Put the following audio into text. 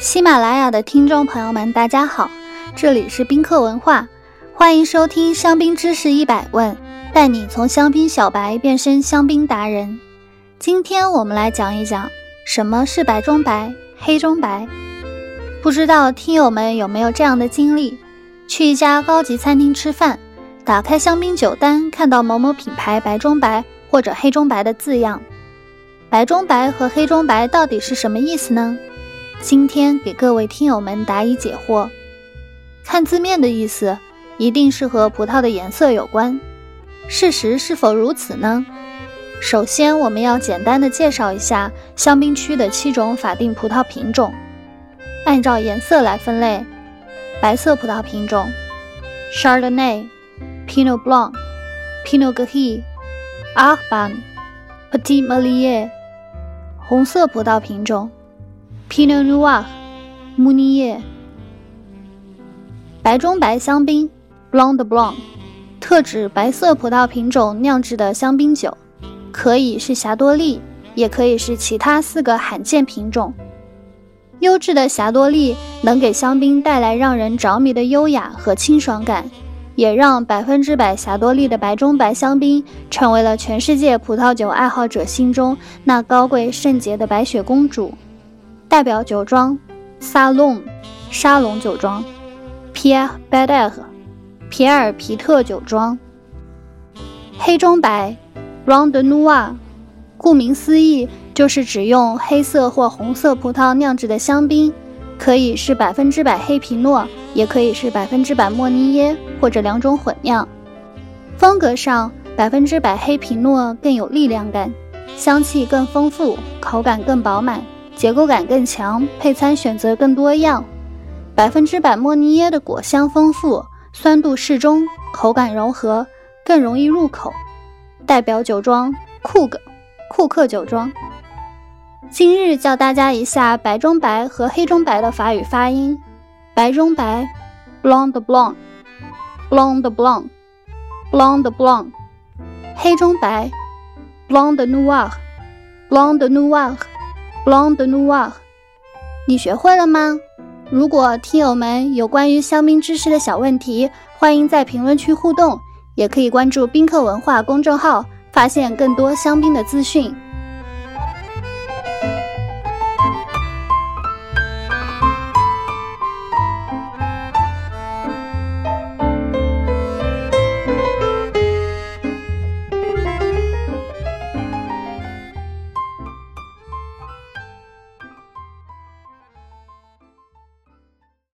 喜马拉雅的听众朋友们，大家好，这里是宾客文化，欢迎收听香槟知识一百问，带你从香槟小白变身香槟达人。今天我们来讲一讲什么是白中白、黑中白。不知道听友们有没有这样的经历：去一家高级餐厅吃饭，打开香槟酒单，看到某某品牌白中白或者黑中白的字样。白中白和黑中白到底是什么意思呢？今天给各位听友们答疑解惑。看字面的意思，一定是和葡萄的颜色有关。事实是否如此呢？首先，我们要简单的介绍一下香槟区的七种法定葡萄品种。按照颜色来分类：白色葡萄品种：Chardonnay、Pinot Blanc、Pinot Gris、a r b a n Petit Malier 红色葡萄品种。Pinot Noir、慕尼耶、白中白香槟 （Blanc de Blanc） 特指白色葡萄品种酿制的香槟酒，可以是霞多丽，也可以是其他四个罕见品种。优质的霞多丽能给香槟带来让人着迷的优雅和清爽感，也让百分之百霞多丽的白中白香槟成为了全世界葡萄酒爱好者心中那高贵圣洁的白雪公主。代表酒庄：Salon，沙龙酒庄，Pierre Bader 皮埃尔皮特酒庄。黑中白 r o n d e Noir，顾名思义就是指用黑色或红色葡萄酿制的香槟，可以是百分之百黑皮诺，也可以是百分之百莫尼耶或者两种混酿。风格上，百分之百黑皮诺更有力量感，香气更丰富，口感更饱满。结构感更强，配餐选择更多样。百分之百莫尼耶的果香丰富，酸度适中，口感柔和，更容易入口。代表酒庄库格库克酒庄。今日教大家一下白中白和黑中白的法语发音：白中白，blonde blonde blonde blonde blonde；blanc；黑中白，blonde Noir，Blonde noir。Blonde Noir，你学会了吗？如果听友们有关于香槟知识的小问题，欢迎在评论区互动，也可以关注宾客文化公众号，发现更多香槟的资讯。